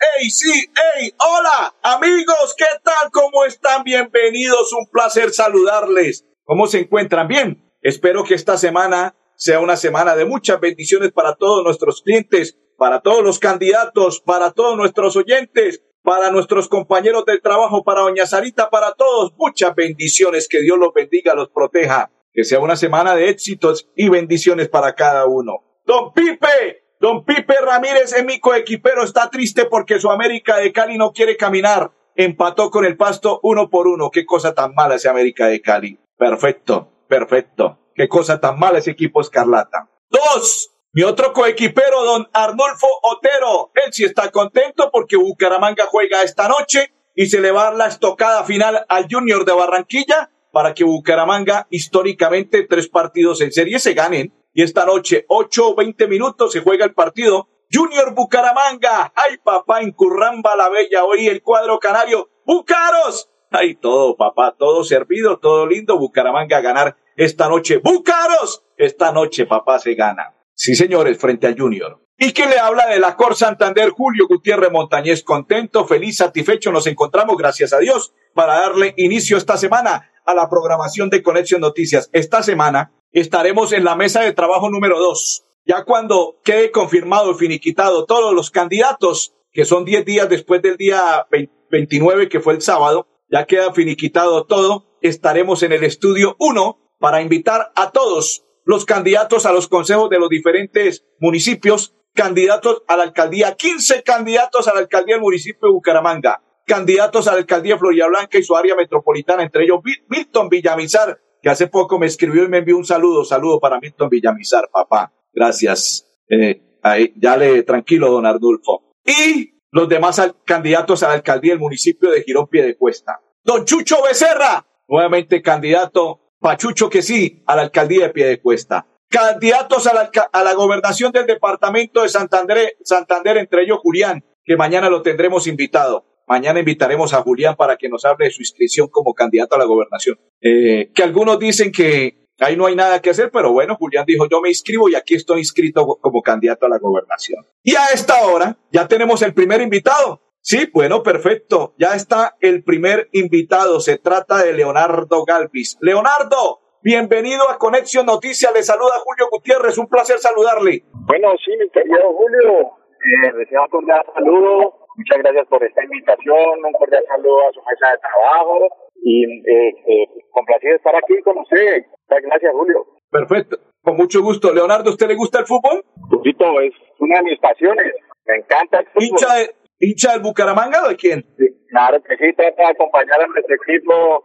¡Hey, sí! ¡Hey! ¡Hola! Amigos, ¿qué tal? ¿Cómo están? Bienvenidos. Un placer saludarles. ¿Cómo se encuentran? Bien. Espero que esta semana sea una semana de muchas bendiciones para todos nuestros clientes, para todos los candidatos, para todos nuestros oyentes, para nuestros compañeros del trabajo, para doña Sarita, para todos. Muchas bendiciones. Que Dios los bendiga, los proteja. Que sea una semana de éxitos y bendiciones para cada uno. Don Pipe, don Pipe Ramírez en mi coequipero está triste porque su América de Cali no quiere caminar. Empató con el pasto uno por uno. Qué cosa tan mala ese América de Cali. Perfecto, perfecto. Qué cosa tan mala ese equipo escarlata. Dos, mi otro coequipero, don Arnulfo Otero. Él sí está contento porque Bucaramanga juega esta noche y se le va a la estocada final al Junior de Barranquilla para que Bucaramanga históricamente tres partidos en serie se ganen. Y esta noche, ocho o veinte minutos, se juega el partido. Junior Bucaramanga. Ay, papá, en Curramba la Bella. Hoy el cuadro canario. Bucaros. Ay, todo, papá, todo servido, todo lindo. Bucaramanga a ganar esta noche. Bucaros. Esta noche, papá, se gana. Sí, señores, frente al Junior. ¿Y quién le habla de la Cor Santander? Julio Gutiérrez Montañez, contento, feliz, satisfecho. Nos encontramos, gracias a Dios, para darle inicio esta semana a la programación de Conexión Noticias. Esta semana estaremos en la mesa de trabajo número dos. Ya cuando quede confirmado finiquitado todos los candidatos, que son 10 días después del día 29, que fue el sábado, ya queda finiquitado todo, estaremos en el estudio 1 para invitar a todos los candidatos a los consejos de los diferentes municipios, candidatos a la alcaldía, 15 candidatos a la alcaldía del municipio de Bucaramanga, candidatos a la alcaldía de Florida Blanca y su área metropolitana, entre ellos Milton Villamizar, hace poco me escribió y me envió un saludo, saludo para Milton Villamizar, papá. Gracias. Eh, ahí, ya le tranquilo, don Ardulfo. Y los demás candidatos a la alcaldía del municipio de Girón Piedecuesta. Don Chucho Becerra, nuevamente candidato, Pachucho que sí, a la alcaldía de Piedecuesta. Candidatos a la, a la gobernación del departamento de Santander, Santander, entre ellos Julián, que mañana lo tendremos invitado. Mañana invitaremos a Julián para que nos hable de su inscripción como candidato a la gobernación. Eh, que algunos dicen que ahí no hay nada que hacer, pero bueno, Julián dijo, yo me inscribo y aquí estoy inscrito como candidato a la gobernación. Y a esta hora ya tenemos el primer invitado. Sí, bueno, perfecto. Ya está el primer invitado. Se trata de Leonardo Galvis. Leonardo, bienvenido a Conexión Noticias. Le saluda Julio Gutiérrez. Un placer saludarle. Bueno, sí, mi querido Julio. Eh, cordial saludo. Muchas gracias por esta invitación. Un cordial saludo a su mesa de trabajo. Y eh, eh, complacido estar aquí con usted. Gracias, Julio. Perfecto. Con mucho gusto. Leonardo, ¿usted le gusta el fútbol? Poquito, es una de mis pasiones. Me encanta el fútbol. ¿Hincha, de, hincha del Bucaramanga o de quién? Sí, claro que sí, trato de acompañar a nuestro equipo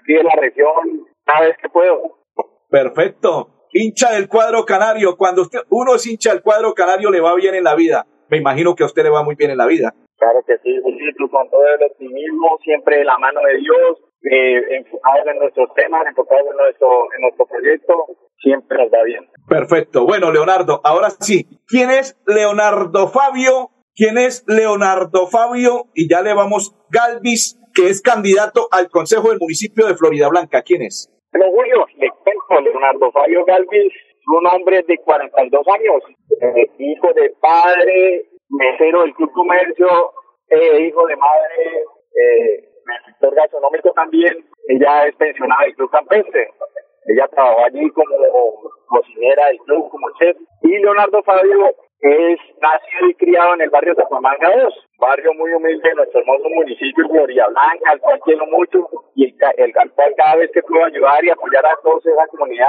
aquí de la región cada vez que puedo. Perfecto. Hincha del cuadro canario. Cuando usted, uno es hincha del cuadro canario, le va bien en la vida. Me imagino que a usted le va muy bien en la vida. Claro que sí, Julito, con todo el optimismo, siempre de la mano de Dios, eh, enfocados en nuestros temas, enfocados en nuestro, en nuestro proyecto, siempre nos va bien. Perfecto. Bueno, Leonardo, ahora sí, ¿quién es Leonardo Fabio? ¿Quién es Leonardo Fabio? Y ya le vamos, Galvis, que es candidato al Consejo del Municipio de Florida Blanca. ¿Quién es? Bueno, Julio, le cuento, Leonardo Fabio Galvis, un hombre de 42 años, eh, hijo de padre, mesero del Club Comercio, eh, hijo de madre, eh, sector gastronómico también, ella es pensionada del Club Campestre. Ella trabajó allí como cocinera del club, como chef. Y Leonardo Fabio es nacido y criado en el barrio Zapamanga 2, barrio muy humilde de nuestro hermoso municipio de Florida Blanca, al cual quiero mucho y el, el, cada vez que puedo ayudar y apoyar a toda esa comunidad,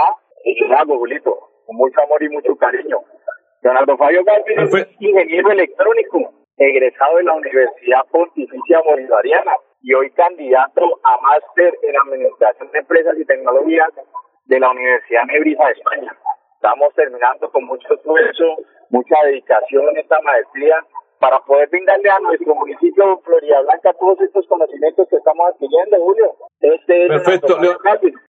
lo hago, Julito, con mucho amor y mucho cariño. Leonardo Fabio Galvez es ingeniero electrónico, egresado de la Universidad Pontificia Bolivariana y hoy candidato a máster en Administración de Empresas y Tecnologías de la Universidad Nebrija de España. Estamos terminando con mucho esfuerzo, mucha dedicación en esta maestría para poder brindarle a nuestro municipio Florida Blanca todos estos conocimientos que estamos adquiriendo, Julio. Este Perfecto,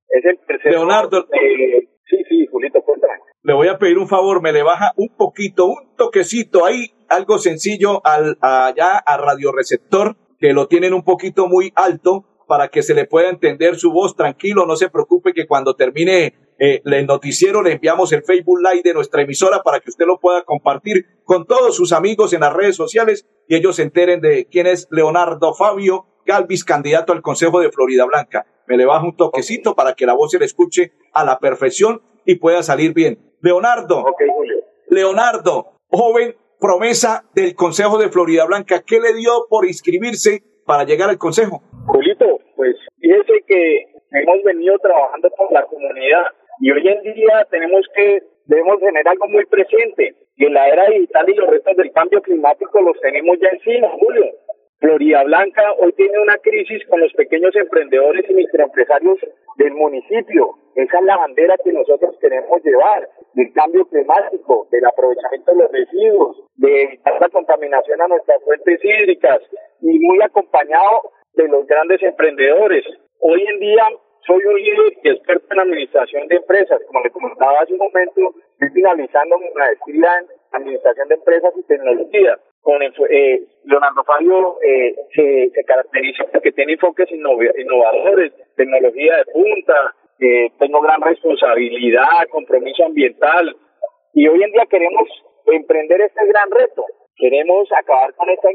es el Leonardo. sí, sí, Julito, cuéntame. Le voy a pedir un favor, me le baja un poquito, un toquecito ahí, algo sencillo al, allá a radioreceptor, que lo tienen un poquito muy alto para que se le pueda entender su voz. Tranquilo, no se preocupe que cuando termine eh, el noticiero le enviamos el Facebook Live de nuestra emisora para que usted lo pueda compartir con todos sus amigos en las redes sociales y ellos se enteren de quién es Leonardo Fabio Galvis, candidato al Consejo de Florida Blanca. Me le bajo un toquecito para que la voz se le escuche a la perfección y pueda salir bien. Leonardo, Leonardo, joven promesa del Consejo de Florida Blanca, ¿qué le dio por inscribirse para llegar al Consejo? Julito, pues fíjese que hemos venido trabajando con la comunidad y hoy en día tenemos que, debemos tener algo muy presente, que la era digital y los retos del cambio climático los tenemos ya encima, Julio. Florida Blanca hoy tiene una crisis con los pequeños emprendedores y microempresarios del municipio. Esa es la bandera que nosotros queremos llevar, del cambio climático, del aprovechamiento de los residuos, de evitar la contaminación a nuestras fuentes hídricas y muy acompañado de los grandes emprendedores. Hoy en día soy un líder experto en administración de empresas. Como le comentaba hace un momento, estoy finalizando mi maestría en administración de empresas y tecnología. Con eh, Leonardo Fabio eh, se, caracteriza porque tiene enfoques innovadores, tecnología de punta, eh, tengo gran responsabilidad, compromiso ambiental y hoy en día queremos emprender este gran reto. Queremos acabar con esta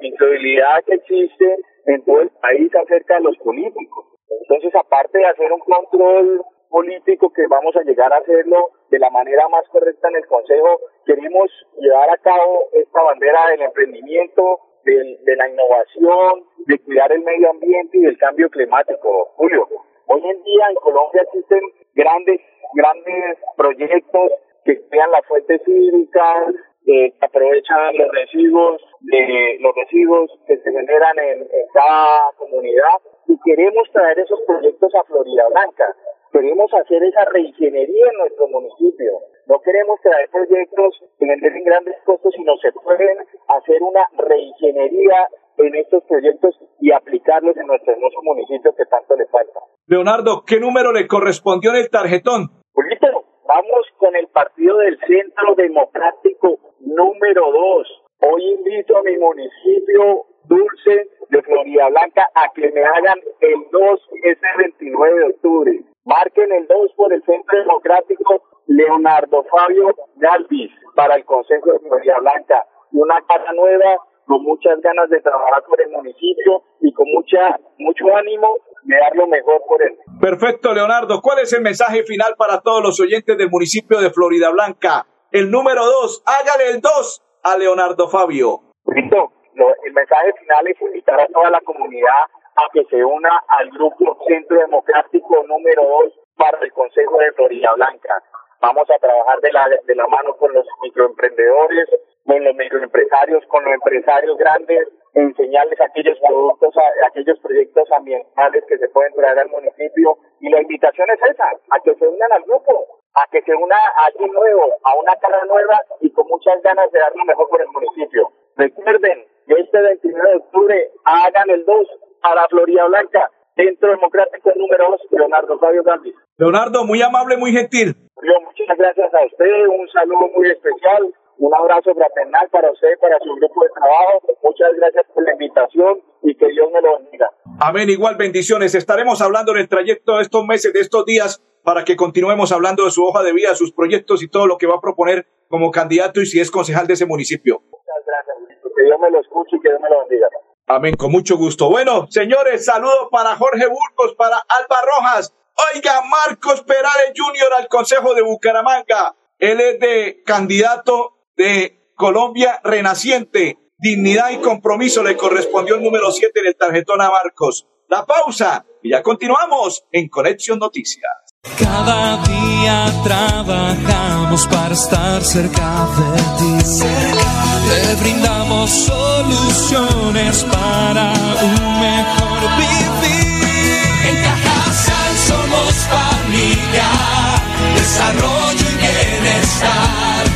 incredibilidad que existe en todo el país acerca de los políticos. Entonces, aparte de hacer un control político que vamos a llegar a hacerlo de la manera más correcta en el Consejo, queremos llevar a cabo esta bandera del emprendimiento, de la innovación, de cuidar el medio ambiente y del cambio climático. Julio, hoy en día en Colombia existen grandes, grandes proyectos que crean las fuentes hídricas, que aprovechan los residuos de los residuos que se generan en, cada comunidad y queremos traer esos proyectos a Florida Blanca. Queremos hacer esa reingeniería en nuestro municipio. No queremos traer proyectos que generen grandes costos, sino se pueden hacer una reingeniería en estos proyectos y aplicarlos en nuestro hermoso municipio que tanto le falta. Leonardo, ¿qué número le correspondió en el tarjetón? Julito, vamos con el partido del Centro Democrático número dos. Hoy invito a mi municipio Dulce de Florida Blanca a que me hagan el 2 ese 29 de octubre. Marquen el 2 por el Centro Democrático Leonardo Fabio Galvis para el Consejo de Florida Blanca. Una casa nueva con muchas ganas de trabajar por el municipio y con mucha mucho ánimo de dar lo mejor por él. Perfecto, Leonardo. ¿Cuál es el mensaje final para todos los oyentes del municipio de Florida Blanca? El número dos, hágale el dos a Leonardo Fabio. Listo. el mensaje final es invitar a toda la comunidad a que se una al grupo Centro Democrático número dos para el Consejo de Florida Blanca. Vamos a trabajar de la, de la mano con los microemprendedores, con los microempresarios, con los empresarios grandes, enseñarles aquellos productos, aquellos proyectos ambientales que se pueden traer al municipio. Y la invitación es esa, a que se unan al grupo, a que se una a alguien nuevo, a una cara nueva y con muchas ganas de dar lo mejor por el municipio. Recuerden que este 29 de octubre hagan el 2 a la Florida Blanca, Centro Democrático número 2, Leonardo Fabio Gandhi. Leonardo, muy amable, muy gentil. muchas gracias a usted, un saludo muy especial un abrazo fraternal para usted, para su grupo de trabajo. Muchas gracias por la invitación y que Dios me lo bendiga. Amén. Igual bendiciones. Estaremos hablando en el trayecto de estos meses, de estos días, para que continuemos hablando de su hoja de vida, sus proyectos y todo lo que va a proponer como candidato y si es concejal de ese municipio. Muchas gracias. Que Dios me lo escuche y que Dios me lo bendiga. Amén, con mucho gusto. Bueno, señores, saludos para Jorge Burgos, para Alba Rojas. Oiga, Marcos Perales Jr. al Consejo de Bucaramanga. Él es de candidato de Colombia Renaciente. Dignidad y compromiso le correspondió el número 7 en el tarjetón a Marcos. La pausa y ya continuamos en Conexión Noticias. Cada día trabajamos para estar cerca de ti. Te brindamos soluciones para un mejor vivir. En Cajasal somos familia, desarrollo y bienestar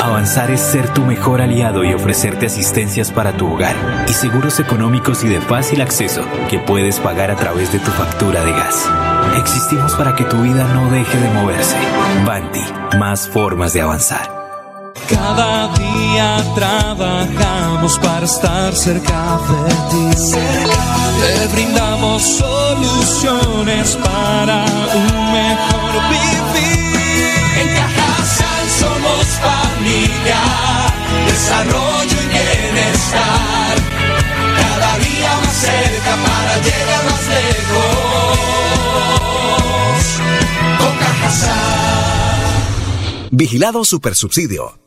Avanzar es ser tu mejor aliado y ofrecerte asistencias para tu hogar y seguros económicos y de fácil acceso que puedes pagar a través de tu factura de gas. Existimos para que tu vida no deje de moverse. Banti, más formas de avanzar. Cada día trabajamos para estar cerca de ti. Te brindamos soluciones para un mejor vivir. En Cajasal somos familia, desarrollo y bienestar. Cada día más cerca para llegar más lejos. Cajasal. Vigilado Supersubsidio.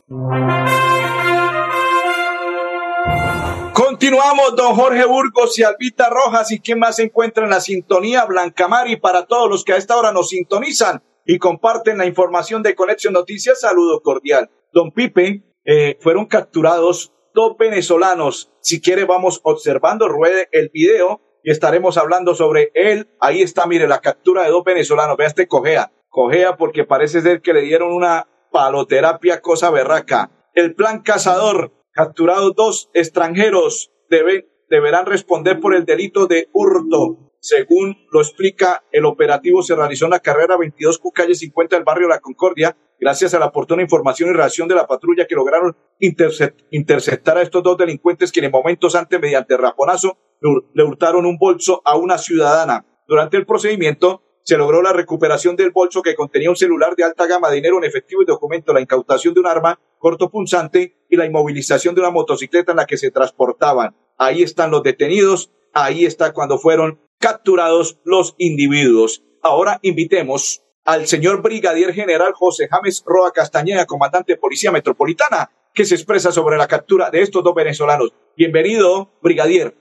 Continuamos, don Jorge Burgos y Albita Rojas. ¿Y quién más se encuentra en la sintonía? Blancamari para todos los que a esta hora nos sintonizan y comparten la información de Conexión Noticias. Saludo cordial. Don Pipe, eh, fueron capturados dos venezolanos. Si quiere, vamos observando, ruede el video y estaremos hablando sobre él. Ahí está, mire, la captura de dos venezolanos. Vea este cojea. Cojea porque parece ser que le dieron una paloterapia cosa berraca. El plan cazador, capturados dos extranjeros, deberán responder por el delito de hurto. Según lo explica, el operativo se realizó en la carrera 22 Q, calle 50 del barrio La Concordia, gracias a la oportuna información y reacción de la patrulla que lograron intercept- interceptar a estos dos delincuentes que en momentos antes, mediante raponazo, le hurtaron un bolso a una ciudadana. Durante el procedimiento, se logró la recuperación del bolso que contenía un celular de alta gama, dinero en efectivo y documento, la incautación de un arma cortopunzante y la inmovilización de una motocicleta en la que se transportaban. Ahí están los detenidos, ahí está cuando fueron capturados los individuos. Ahora invitemos al señor Brigadier General José James Roa Castañeda, comandante de Policía Metropolitana, que se expresa sobre la captura de estos dos venezolanos. Bienvenido, Brigadier.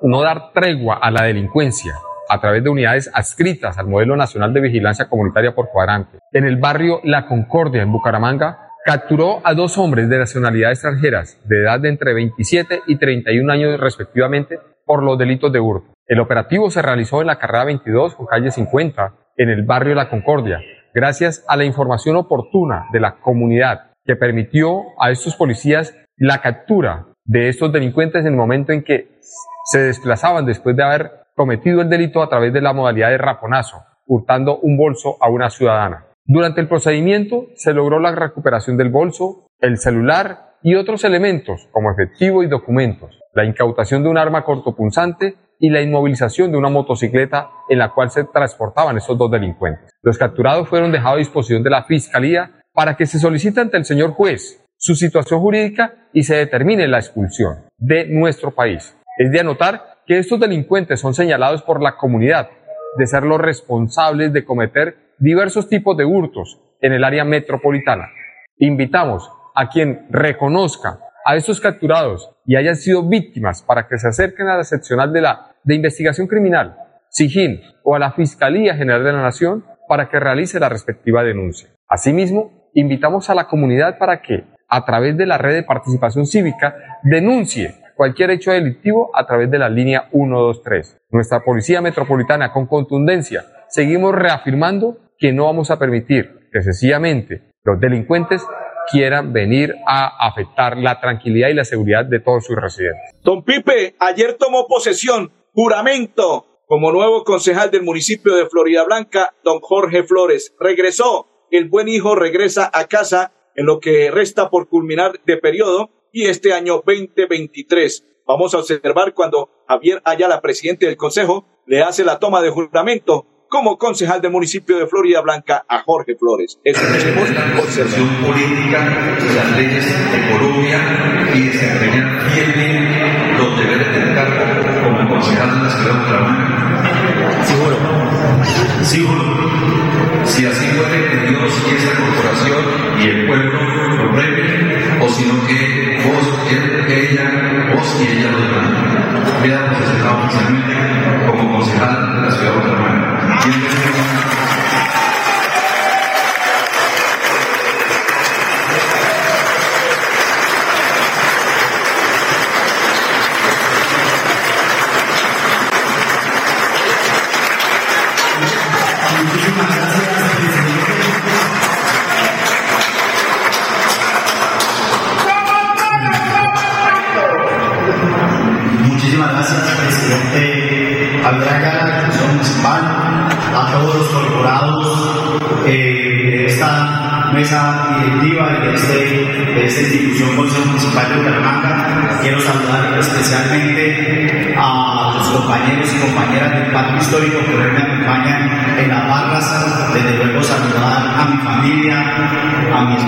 no dar tregua a la delincuencia a través de unidades adscritas al modelo nacional de vigilancia comunitaria por cuadrante. En el barrio La Concordia, en Bucaramanga, capturó a dos hombres de nacionalidad extranjeras de edad de entre 27 y 31 años respectivamente por los delitos de hurto. El operativo se realizó en la carrera 22 con calle 50 en el barrio La Concordia, gracias a la información oportuna de la comunidad que permitió a estos policías la captura de estos delincuentes en el momento en que se desplazaban después de haber cometido el delito a través de la modalidad de raponazo, hurtando un bolso a una ciudadana. Durante el procedimiento se logró la recuperación del bolso, el celular y otros elementos como efectivo y documentos, la incautación de un arma cortopunzante y la inmovilización de una motocicleta en la cual se transportaban estos dos delincuentes. Los capturados fueron dejados a disposición de la Fiscalía para que se solicite ante el señor juez su situación jurídica y se determine la expulsión de nuestro país. Es de anotar que estos delincuentes son señalados por la comunidad de ser los responsables de cometer diversos tipos de hurtos en el área metropolitana. Invitamos a quien reconozca a estos capturados y hayan sido víctimas para que se acerquen a la seccional de la de investigación criminal, SIGIN o a la Fiscalía General de la Nación para que realice la respectiva denuncia. Asimismo, invitamos a la comunidad para que, a través de la red de participación cívica, denuncie cualquier hecho delictivo a través de la línea 123. Nuestra Policía Metropolitana, con contundencia, seguimos reafirmando que no vamos a permitir que sencillamente los delincuentes quieran venir a afectar la tranquilidad y la seguridad de todos sus residentes. Don Pipe, ayer tomó posesión, juramento como nuevo concejal del municipio de Florida Blanca, don Jorge Flores. Regresó, el buen hijo regresa a casa en lo que resta por culminar de periodo y este año 2023. Vamos a observar cuando Javier Ayala, presidente del Consejo, le hace la toma de juramento como concejal del municipio de Florida Blanca a Jorge Flores. Escuchemos la concepción política de las leyes de Colombia y desempeñar fielmente los deberes del cargo como concejal de la ciudad de Bucaramanga. Seguro. Seguro. Si así fuere que Dios y esta corporación y el pueblo lo premien, o sino que vos, él, ella, vos y ella lo demanden. Veamos oficialmente como concejal de la ciudad de Bucaramanga. Thank you.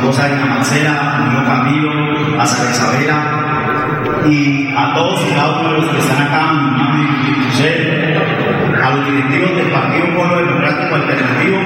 A mi esposa Ana Marcela, a mi hijo Camilo, a Sara Isabela, y a todos y cada uno de los que están acá, mi a los directivos del Partido Pueblo Democrático Alternativo,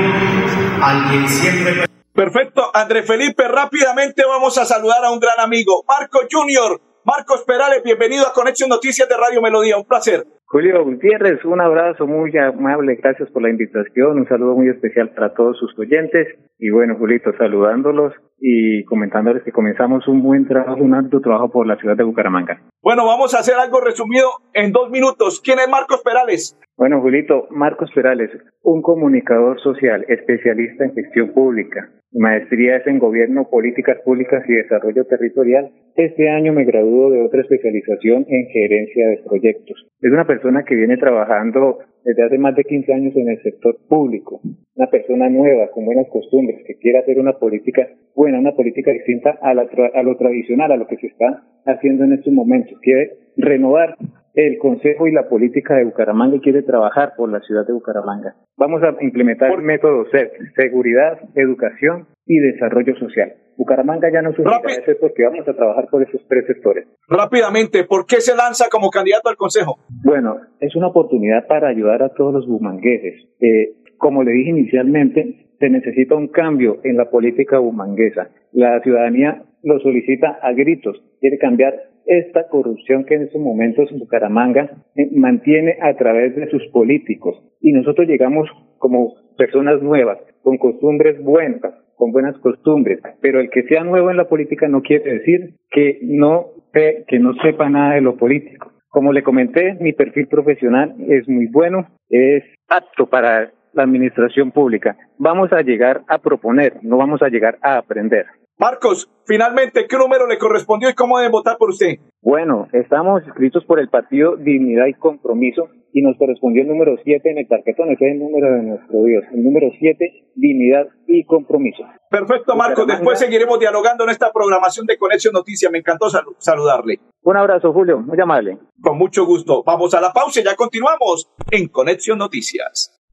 al que siempre... Perfecto, André Felipe, rápidamente vamos a saludar a un gran amigo, Marco Junior. Marcos Perales, bienvenido a Conexión Noticias de Radio Melodía, un placer. Julio Gutiérrez, un abrazo muy amable, gracias por la invitación, un saludo muy especial para todos sus oyentes y bueno, Julito, saludándolos y comentándoles que comenzamos un buen trabajo, un alto trabajo por la ciudad de Bucaramanga. Bueno, vamos a hacer algo resumido en dos minutos. ¿Quién es Marcos Perales? Bueno, Julito, Marcos Perales, un comunicador social, especialista en gestión pública, maestrías en gobierno, políticas públicas y desarrollo territorial. Este año me graduó de otra especialización en gerencia de proyectos. Es una persona que viene trabajando desde hace más de 15 años en el sector público, una persona nueva, con buenas costumbres, que quiere hacer una política buena, una política distinta a, la a lo tradicional, a lo que se está haciendo en estos momentos. Quiere renovar el Consejo y la política de Bucaramanga y quiere trabajar por la ciudad de Bucaramanga. Vamos a implementar métodos de seguridad, educación y desarrollo social. Bucaramanga ya no sucede eso porque vamos a trabajar por esos tres sectores. Rápidamente, ¿por qué se lanza como candidato al Consejo? Bueno, es una oportunidad para ayudar a todos los bumangueses. Eh, como le dije inicialmente, se necesita un cambio en la política bumanguesa. La ciudadanía lo solicita a gritos, quiere cambiar esta corrupción que en estos momentos Bucaramanga eh, mantiene a través de sus políticos. Y nosotros llegamos como personas nuevas, con costumbres buenas, con buenas costumbres. Pero el que sea nuevo en la política no quiere decir que no, que no sepa nada de lo político. Como le comenté, mi perfil profesional es muy bueno, es apto para la administración pública. Vamos a llegar a proponer, no vamos a llegar a aprender. Marcos, finalmente, ¿qué número le correspondió y cómo deben votar por usted? Bueno, estamos inscritos por el partido Dignidad y Compromiso y nos correspondió el número 7 en el tarjetón, ese es el número de nuestro Dios, el número 7, Dignidad y Compromiso. Perfecto, Marcos, después seguiremos dialogando en esta programación de Conexión Noticias, me encantó saludarle. Un abrazo, Julio, muy amable. Con mucho gusto, vamos a la pausa y ya continuamos en Conexión Noticias.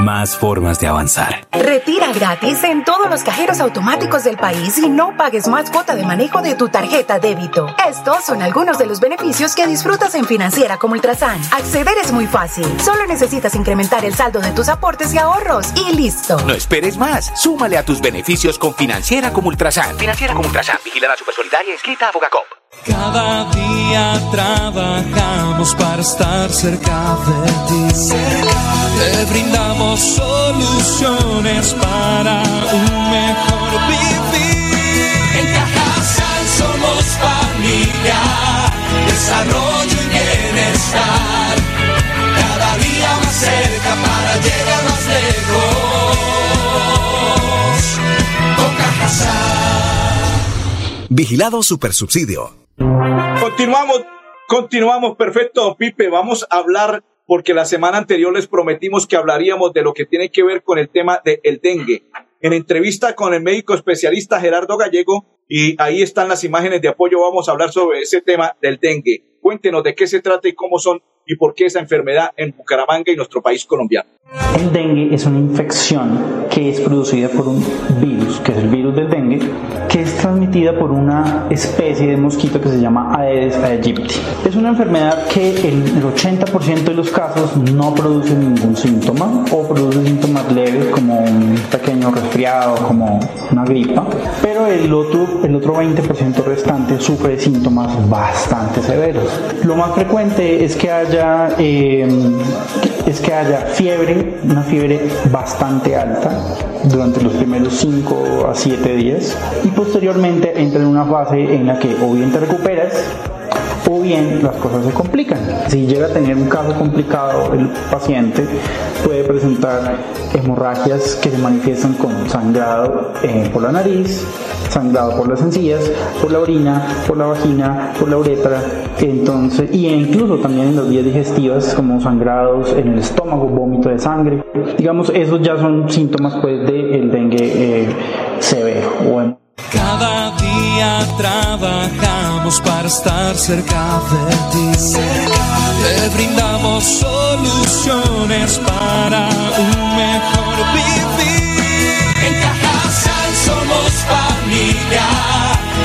más formas de avanzar. Retira gratis en todos los cajeros automáticos del país y no pagues más cuota de manejo de tu tarjeta débito. Estos son algunos de los beneficios que disfrutas en Financiera como Ultrasan. Acceder es muy fácil. Solo necesitas incrementar el saldo de tus aportes y ahorros y listo. No esperes más. Súmale a tus beneficios con Financiera como Ultrasan. Financiera como Ultrasan. Vigilada Supersolidaria. Escrita a Fogacop. Cada día trabajamos para estar cerca de ti. Te brindamos soluciones para un mejor vivir. En Cajasal somos familia, desarrollo y bienestar. Cada día más cerca para llegar más lejos. Con Cajasal. Vigilado Supersubsidio. Continuamos, continuamos, perfecto, Pipe. Vamos a hablar, porque la semana anterior les prometimos que hablaríamos de lo que tiene que ver con el tema del dengue. En entrevista con el médico especialista Gerardo Gallego, y ahí están las imágenes de apoyo, vamos a hablar sobre ese tema del dengue. Cuéntenos de qué se trata y cómo son y por qué esa enfermedad en Bucaramanga y nuestro país colombiano. El dengue es una infección que es producida por un virus, que es el virus del dengue, que es transmitida por una especie de mosquito que se llama Aedes aegypti. Es una enfermedad que en el 80% de los casos no produce ningún síntoma o produce síntomas leves como un pequeño resfriado, como una gripa, pero el otro, el otro 20% restante sufre síntomas bastante severos. Lo más frecuente es que haya, eh, es que haya fiebre, una fiebre bastante alta durante los primeros 5 a 7 días y posteriormente entra en una fase en la que o bien te recuperas o bien las cosas se complican. Si llega a tener un caso complicado, el paciente puede presentar hemorragias que se manifiestan con sangrado eh, por la nariz, sangrado por las encías, por la orina, por la vagina, por la uretra, entonces, y incluso también en las vías digestivas como sangrados en el estómago, vómito de sangre. Digamos, esos ya son síntomas pues del dengue eh, severo. Bueno. Cada día trabajamos para estar cerca de ti. Te brindamos soluciones para un mejor vivir.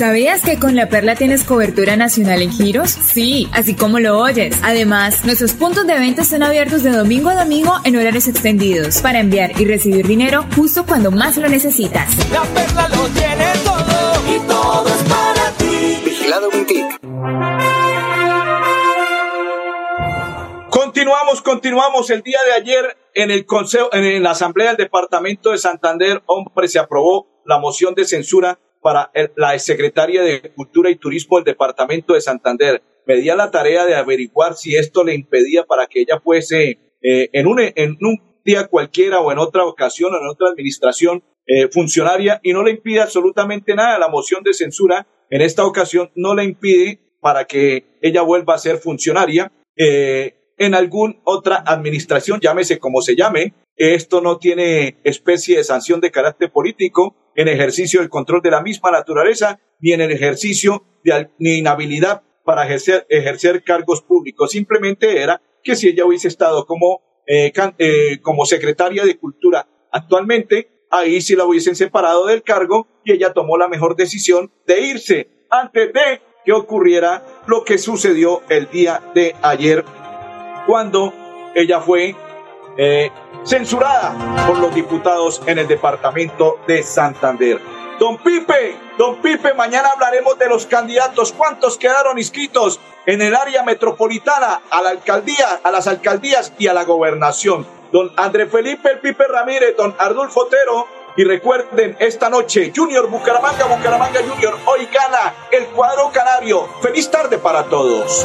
¿Sabías que con La Perla tienes cobertura nacional en giros? Sí, así como lo oyes. Además, nuestros puntos de venta están abiertos de domingo a domingo en horarios extendidos para enviar y recibir dinero justo cuando más lo necesitas. La Perla lo tiene todo y todo es para ti. Vigilado Mintic. Continuamos, continuamos. El día de ayer en el consejo, en la asamblea del departamento de Santander, hombre, se aprobó la moción de censura para la secretaria de Cultura y Turismo del departamento de Santander. Me di a la tarea de averiguar si esto le impedía para que ella fuese eh, en, un, en un día cualquiera o en otra ocasión o en otra administración eh, funcionaria y no le impide absolutamente nada. La moción de censura en esta ocasión no le impide para que ella vuelva a ser funcionaria. Eh, en alguna otra administración, llámese como se llame, esto no tiene especie de sanción de carácter político en ejercicio del control de la misma naturaleza, ni en el ejercicio de ni inhabilidad para ejercer, ejercer cargos públicos. Simplemente era que si ella hubiese estado como, eh, can- eh, como secretaria de Cultura actualmente, ahí sí la hubiesen separado del cargo y ella tomó la mejor decisión de irse antes de que ocurriera lo que sucedió el día de ayer cuando ella fue eh, censurada por los diputados en el departamento de Santander. Don Pipe, don Pipe, mañana hablaremos de los candidatos. ¿Cuántos quedaron inscritos en el área metropolitana, a la alcaldía, a las alcaldías y a la gobernación. Don André Felipe El Pipe Ramírez, don Ardulfo Otero, y recuerden, esta noche, Junior Bucaramanga, Bucaramanga Junior, hoy gana el cuadro canario. Feliz tarde para todos.